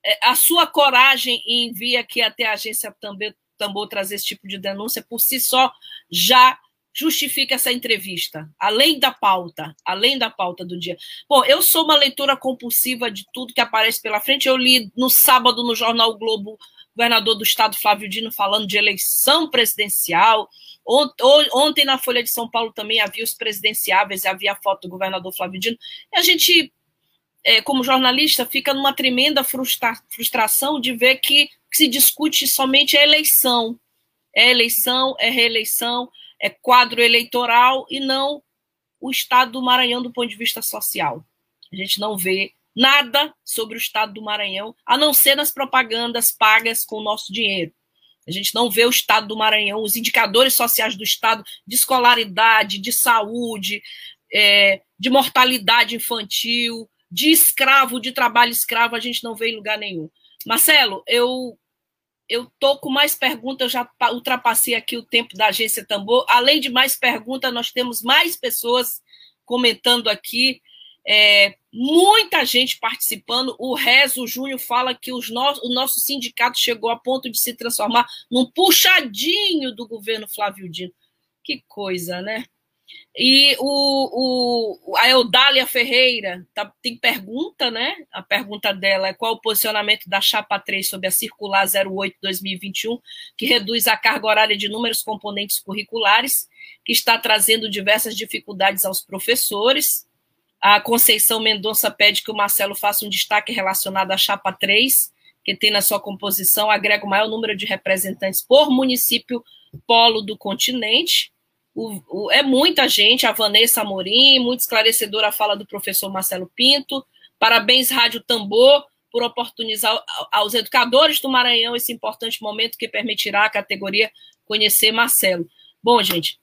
É, a sua coragem em vir aqui até a agência também Tambor trazer esse tipo de denúncia por si só já justifica essa entrevista, além da pauta, além da pauta do dia. Bom, eu sou uma leitora compulsiva de tudo que aparece pela frente. Eu li no sábado no jornal o Globo, o governador do estado Flávio Dino falando de eleição presidencial. Ontem na Folha de São Paulo também havia os presidenciáveis, havia a foto do governador Flávio Dino. E a gente é, como jornalista, fica numa tremenda frustra frustração de ver que se discute somente a eleição. É eleição, é reeleição, é quadro eleitoral e não o estado do Maranhão do ponto de vista social. A gente não vê nada sobre o estado do Maranhão, a não ser nas propagandas pagas com o nosso dinheiro. A gente não vê o estado do Maranhão, os indicadores sociais do estado de escolaridade, de saúde, é, de mortalidade infantil, de escravo, de trabalho escravo, a gente não vê em lugar nenhum. Marcelo, eu eu tô com mais perguntas, eu já ultrapassei aqui o tempo da agência Tambor. Além de mais perguntas, nós temos mais pessoas comentando aqui, é, muita gente participando. O Rezo Júnior fala que os no, o nosso sindicato chegou a ponto de se transformar num puxadinho do governo Flávio Dino. Que coisa, né? E o, o, a Eudália Ferreira tá, tem pergunta, né? A pergunta dela é qual o posicionamento da Chapa 3 sobre a Circular 08-2021, que reduz a carga horária de inúmeros componentes curriculares, que está trazendo diversas dificuldades aos professores. A Conceição Mendonça pede que o Marcelo faça um destaque relacionado à Chapa 3, que tem na sua composição, agrega o maior número de representantes por município polo do continente o, o, é muita gente, a Vanessa Amorim, muito esclarecedora a fala do professor Marcelo Pinto. Parabéns, Rádio Tambor, por oportunizar aos educadores do Maranhão esse importante momento que permitirá à categoria conhecer Marcelo. Bom, gente,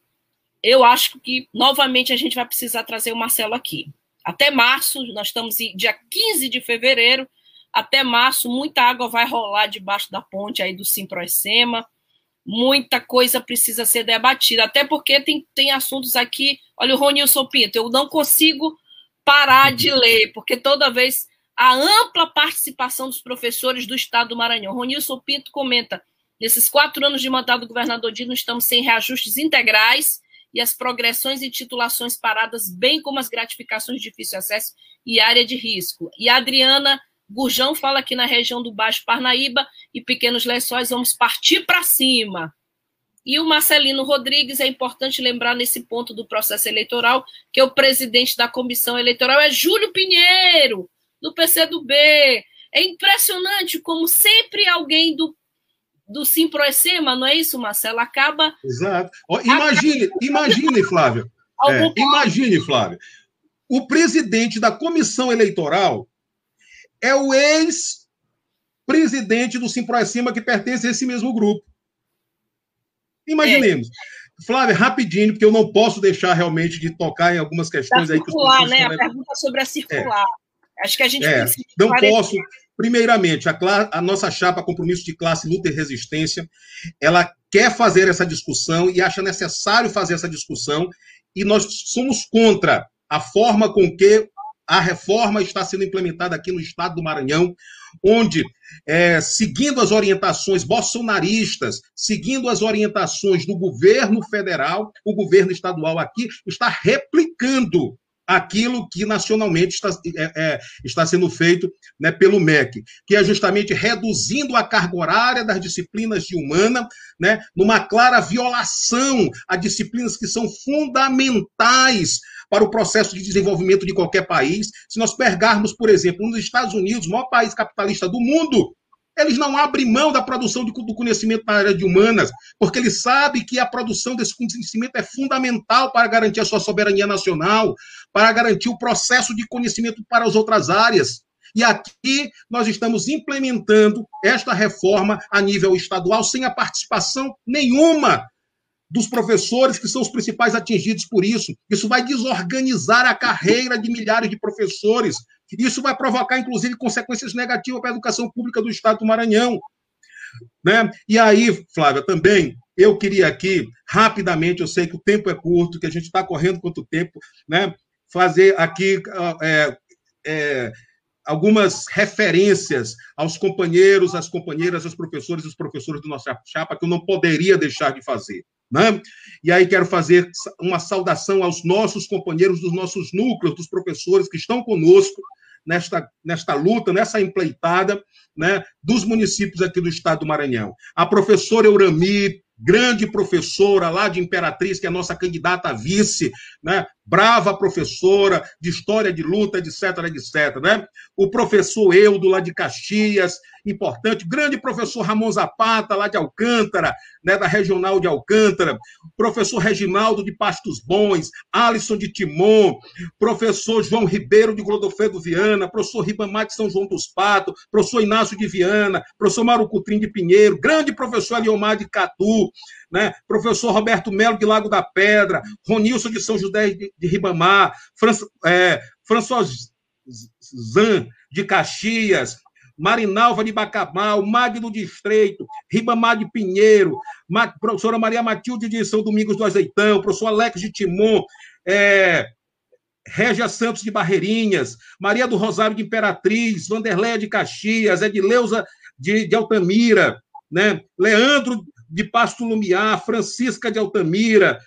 eu acho que novamente a gente vai precisar trazer o Marcelo aqui. Até março, nós estamos dia 15 de fevereiro, até março, muita água vai rolar debaixo da ponte aí do Simproecema muita coisa precisa ser debatida, até porque tem, tem assuntos aqui. Olha, o Ronilson Pinto, eu não consigo parar de ler, porque toda vez a ampla participação dos professores do Estado do Maranhão. Ronilson Pinto comenta: nesses quatro anos de mandato do governador Dino, estamos sem reajustes integrais e as progressões e titulações paradas, bem como as gratificações de difícil acesso e área de risco. E a Adriana Gurjão fala que na região do Baixo Parnaíba e Pequenos Lençóis vamos partir para cima. E o Marcelino Rodrigues, é importante lembrar nesse ponto do processo eleitoral que o presidente da comissão eleitoral é Júlio Pinheiro, do PCdoB. É impressionante como sempre alguém do, do Simproecema, não é isso, Marcelo? Acaba. Exato. Imagine, acaba... imagine, Flávia. É, imagine, Flávia. O presidente da comissão eleitoral é o ex-presidente do Simproacima, que pertence a esse mesmo grupo. Imaginemos. É. Flávia, rapidinho, porque eu não posso deixar realmente de tocar em algumas questões da aí circular, que os né? A pergunta sobre a circular. É. Acho que a gente é. Não posso. Primeiramente, a, a, nossa chapa Compromisso de Classe, Luta e Resistência, ela quer fazer essa discussão e acha necessário fazer essa discussão, e nós somos contra a forma com que a reforma está sendo implementada aqui no estado do Maranhão, onde, é, seguindo as orientações bolsonaristas, seguindo as orientações do governo federal, o governo estadual aqui está replicando aquilo que nacionalmente está, é, é, está sendo feito né, pelo MEC, que é justamente reduzindo a carga horária das disciplinas de humana, né, numa clara violação a disciplinas que são fundamentais para o processo de desenvolvimento de qualquer país. Se nós pegarmos, por exemplo, nos Estados Unidos, o maior país capitalista do mundo, eles não abrem mão da produção de, do conhecimento na área de humanas, porque eles sabem que a produção desse conhecimento é fundamental para garantir a sua soberania nacional, para garantir o processo de conhecimento para as outras áreas. E aqui nós estamos implementando esta reforma a nível estadual sem a participação nenhuma dos professores, que são os principais atingidos por isso. Isso vai desorganizar a carreira de milhares de professores. Isso vai provocar, inclusive, consequências negativas para a educação pública do Estado do Maranhão. Né? E aí, Flávia, também eu queria aqui, rapidamente, eu sei que o tempo é curto, que a gente está correndo quanto tempo, né? Fazer aqui é, é, algumas referências aos companheiros, às companheiras, aos professores e os professores do nosso chapa, que eu não poderia deixar de fazer. Né? E aí quero fazer uma saudação aos nossos companheiros dos nossos núcleos, dos professores que estão conosco nesta, nesta luta, nessa empleitada né, dos municípios aqui do estado do Maranhão. A professora Eurami, grande professora lá de Imperatriz, que é a nossa candidata a vice, né? Brava professora de história de luta, etc, etc. Né? O professor Eudo, lá de Caxias, importante, grande professor Ramon Zapata, lá de Alcântara, né, da Regional de Alcântara, professor Reginaldo de Pastos Bons, Alisson de Timon, professor João Ribeiro de Godofredo Viana, professor Ribamar de São João dos Patos, professor Inácio de Viana, professor Mauro Cutrim de Pinheiro, grande professor Aliomar de Catu, né, professor Roberto Melo de Lago da Pedra, Ronilson de São José de, de Ribamar, Fran, é, François Zan de Caxias, Marinalva de Bacabal, Magno de Estreito, Ribamar de Pinheiro, Ma, professora Maria Matilde de São Domingos do Azeitão, professor Alex de Timon, é, Régia Santos de Barreirinhas, Maria do Rosário de Imperatriz, Vanderléia de Caxias, Edileuza de, de Altamira, né? Leandro de Pasto Lumiar, Francisca de Altamira,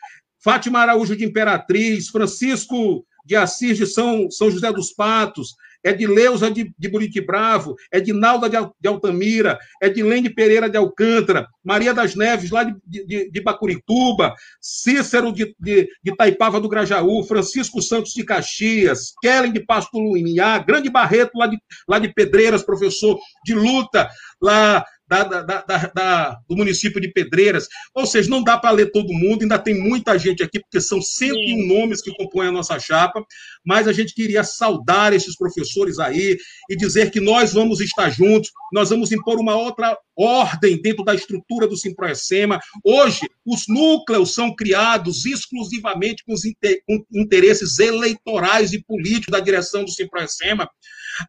Fátima Araújo de Imperatriz, Francisco de Assis de São, São José dos Patos, é de Leusa de, de Buriti Bravo, é de de, Altamira, é de Lene Pereira de Alcântara, Maria das Neves, lá de, de, de Bacurituba, Cícero de, de, de Taipava do Grajaú, Francisco Santos de Caxias, Kellen de Pasto Lumiar, Grande Barreto, lá de, lá de Pedreiras, professor de luta, lá da, da, da, da, do município de Pedreiras. Ou seja, não dá para ler todo mundo, ainda tem muita gente aqui, porque são 101 Sim. nomes que compõem a nossa chapa, mas a gente queria saudar esses professores aí e dizer que nós vamos estar juntos, nós vamos impor uma outra ordem dentro da estrutura do Simproecema. Hoje, os núcleos são criados exclusivamente com os com interesses eleitorais e políticos da direção do Simproecema.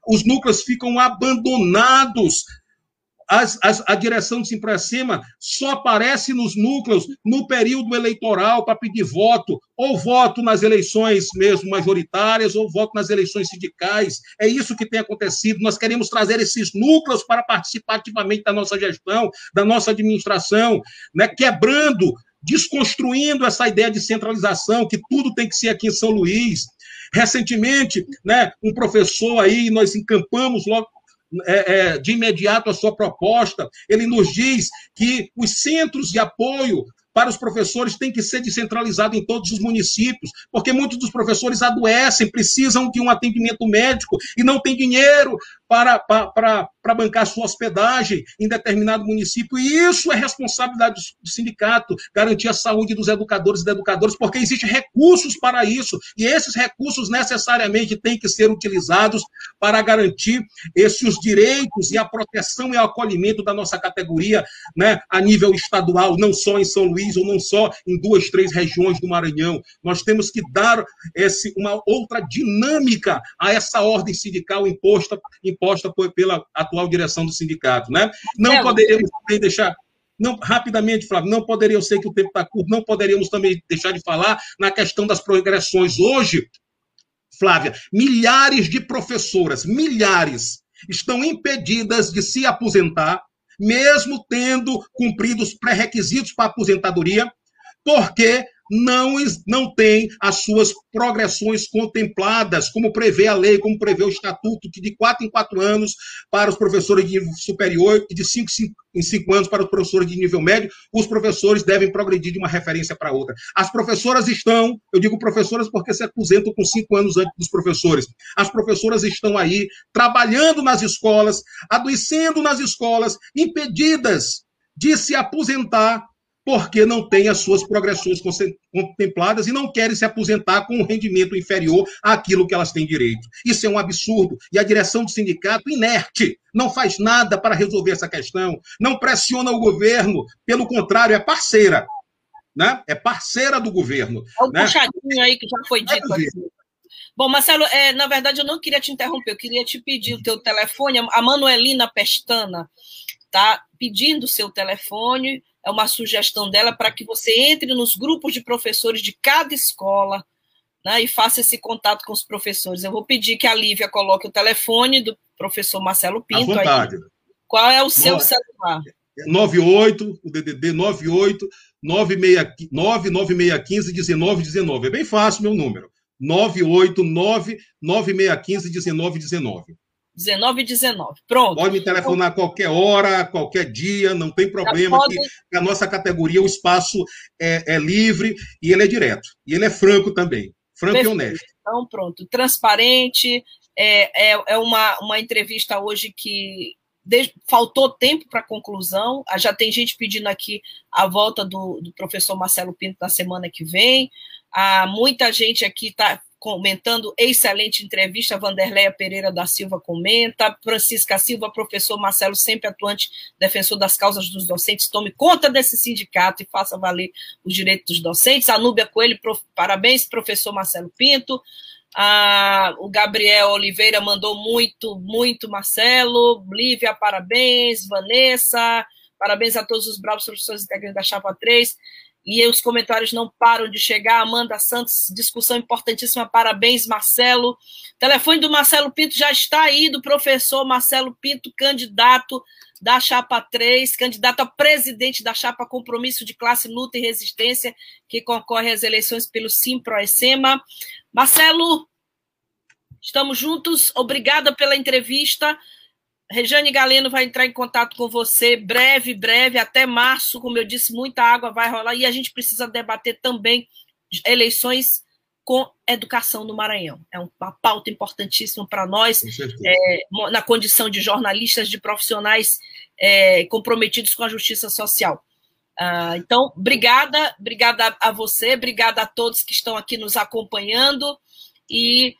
Os núcleos ficam abandonados as, as, a direção de Simpracema só aparece nos núcleos no período eleitoral para pedir voto, ou voto nas eleições mesmo majoritárias, ou voto nas eleições sindicais. É isso que tem acontecido. Nós queremos trazer esses núcleos para participar ativamente da nossa gestão, da nossa administração, né? quebrando, desconstruindo essa ideia de centralização, que tudo tem que ser aqui em São Luís. Recentemente, né, um professor aí, nós encampamos logo é, é, de imediato a sua proposta. Ele nos diz que os centros de apoio para os professores têm que ser descentralizados em todos os municípios, porque muitos dos professores adoecem, precisam de um atendimento médico e não tem dinheiro para, para, para, bancar sua hospedagem em determinado município. E isso é responsabilidade do sindicato, garantir a saúde dos educadores e das educadoras, porque existem recursos para isso. E esses recursos necessariamente têm que ser utilizados para garantir esses direitos e a proteção e o acolhimento da nossa categoria né, a nível estadual, não só em São Luís ou não só em duas, três regiões do Maranhão. Nós temos que dar esse, uma outra dinâmica a essa ordem sindical imposta pela atual direção do sindicato. Né? Não é, poderíamos também deixar. Não, rapidamente, Flávio, não poderia, eu sei que o tempo está curto, não poderíamos também deixar de falar na questão das progressões. Hoje, Flávia, milhares de professoras, milhares, estão impedidas de se aposentar, mesmo tendo cumprido os pré-requisitos para aposentadoria, porque não, não tem as suas progressões contempladas, como prevê a lei, como prevê o estatuto, que de quatro em quatro anos para os professores de nível superior e de cinco, em cinco anos para os professores de nível médio, os professores devem progredir de uma referência para outra. As professoras estão, eu digo professoras porque se aposentam com cinco anos antes dos professores, as professoras estão aí trabalhando nas escolas, adoecendo nas escolas, impedidas de se aposentar porque não têm as suas progressões contempladas e não querem se aposentar com um rendimento inferior àquilo que elas têm direito. Isso é um absurdo. E a direção do sindicato, inerte, não faz nada para resolver essa questão, não pressiona o governo, pelo contrário, é parceira. Né? É parceira do governo. É um né? puxadinho aí que já foi dito. Bom, Marcelo, é, na verdade eu não queria te interromper, eu queria te pedir o teu telefone. A Manuelina Pestana está pedindo o seu telefone é uma sugestão dela para que você entre nos grupos de professores de cada escola né, e faça esse contato com os professores. Eu vou pedir que a Lívia coloque o telefone do professor Marcelo Pinto. À vontade. Aí. Qual é o seu no, celular? 98, o DDD 98 99615 1919. É bem fácil meu número. 989 9615 1919. 19 e 19. Pronto. Pode me telefonar a qualquer hora, qualquer dia, não tem problema. Pode... Que a nossa categoria, o espaço é, é, livre e ele é direto. E ele é franco também. Franco Perfeito. e honesto. Então, pronto. Transparente. É, é, é uma, uma entrevista hoje que de, faltou tempo para conclusão. Ah, já tem gente pedindo aqui a volta do, do professor Marcelo Pinto na semana que vem. Há ah, muita gente aqui está comentando, excelente entrevista, Vanderleia Pereira da Silva comenta, Francisca Silva, professor Marcelo, sempre atuante, defensor das causas dos docentes, tome conta desse sindicato e faça valer os direitos dos docentes, Anúbia Coelho, prof, parabéns, professor Marcelo Pinto, ah, o Gabriel Oliveira mandou muito, muito, Marcelo, Lívia, parabéns, Vanessa, parabéns a todos os bravos professores integrantes da Chapa 3, e os comentários não param de chegar. Amanda Santos, discussão importantíssima, parabéns, Marcelo. telefone do Marcelo Pinto já está aí, do professor Marcelo Pinto, candidato da chapa 3, candidato a presidente da chapa Compromisso de Classe, Luta e Resistência, que concorre às eleições pelo Simpro-Esema. Marcelo, estamos juntos, obrigada pela entrevista. Rejane Galeno vai entrar em contato com você breve, breve, até março, como eu disse, muita água vai rolar e a gente precisa debater também eleições com educação no Maranhão. É uma pauta importantíssima para nós, é, na condição de jornalistas, de profissionais é, comprometidos com a justiça social. Ah, então, obrigada, obrigada a você, obrigada a todos que estão aqui nos acompanhando e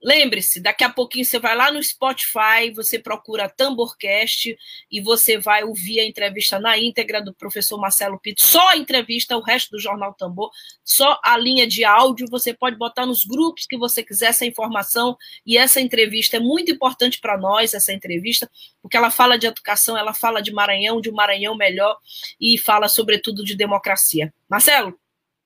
Lembre-se, daqui a pouquinho você vai lá no Spotify, você procura Tamborcast e você vai ouvir a entrevista na íntegra do professor Marcelo Pinto. Só a entrevista, o resto do Jornal Tambor, só a linha de áudio. Você pode botar nos grupos que você quiser essa informação. E essa entrevista é muito importante para nós, essa entrevista, porque ela fala de educação, ela fala de Maranhão, de um Maranhão melhor e fala, sobretudo, de democracia. Marcelo,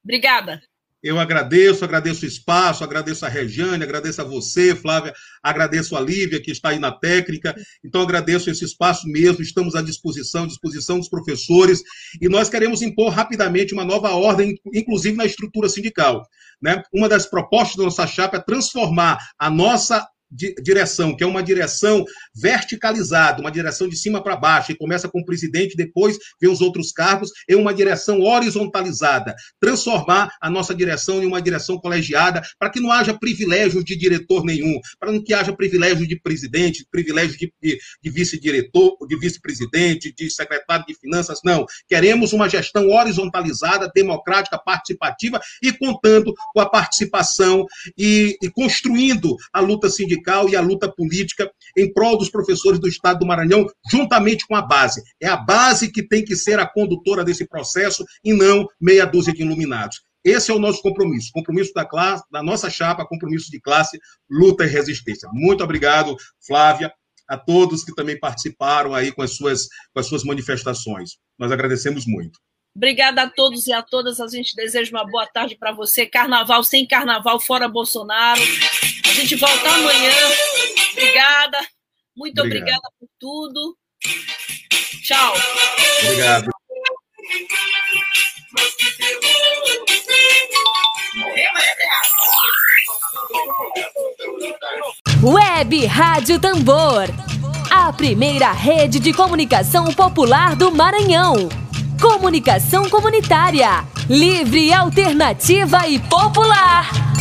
obrigada. Eu agradeço, agradeço o espaço, agradeço a Regiane, agradeço a você, Flávia, agradeço a Lívia, que está aí na técnica. Então, agradeço esse espaço mesmo, estamos à disposição, disposição dos professores, e nós queremos impor rapidamente uma nova ordem, inclusive na estrutura sindical. Né? Uma das propostas da nossa chapa é transformar a nossa direção, que é uma direção verticalizada, uma direção de cima para baixo, e começa com o presidente, depois vem os outros cargos, é uma direção horizontalizada. Transformar a nossa direção em uma direção colegiada, para que não haja privilégio de diretor nenhum, para que haja privilégio de presidente, privilégio de, de, de vice-diretor, de vice-presidente, de secretário de finanças, não. Queremos uma gestão horizontalizada, democrática, participativa e contando com a participação e, e construindo a luta sindical sindical e a luta política em prol dos professores do Estado do Maranhão, juntamente com a base. É a base que tem que ser a condutora desse processo e não meia dúzia de iluminados. Esse é o nosso compromisso, compromisso da classe, da nossa chapa, compromisso de classe, luta e resistência. Muito obrigado, Flávia, a todos que também participaram aí com as suas, com as suas manifestações. Nós agradecemos muito. Obrigada a todos e a todas. A gente deseja uma boa tarde para você. Carnaval sem carnaval, fora Bolsonaro. A gente volta amanhã. Obrigada. Muito Obrigado. obrigada por tudo. Tchau. Obrigado. Web Rádio Tambor. A primeira rede de comunicação popular do Maranhão. Comunicação comunitária. Livre, alternativa e popular.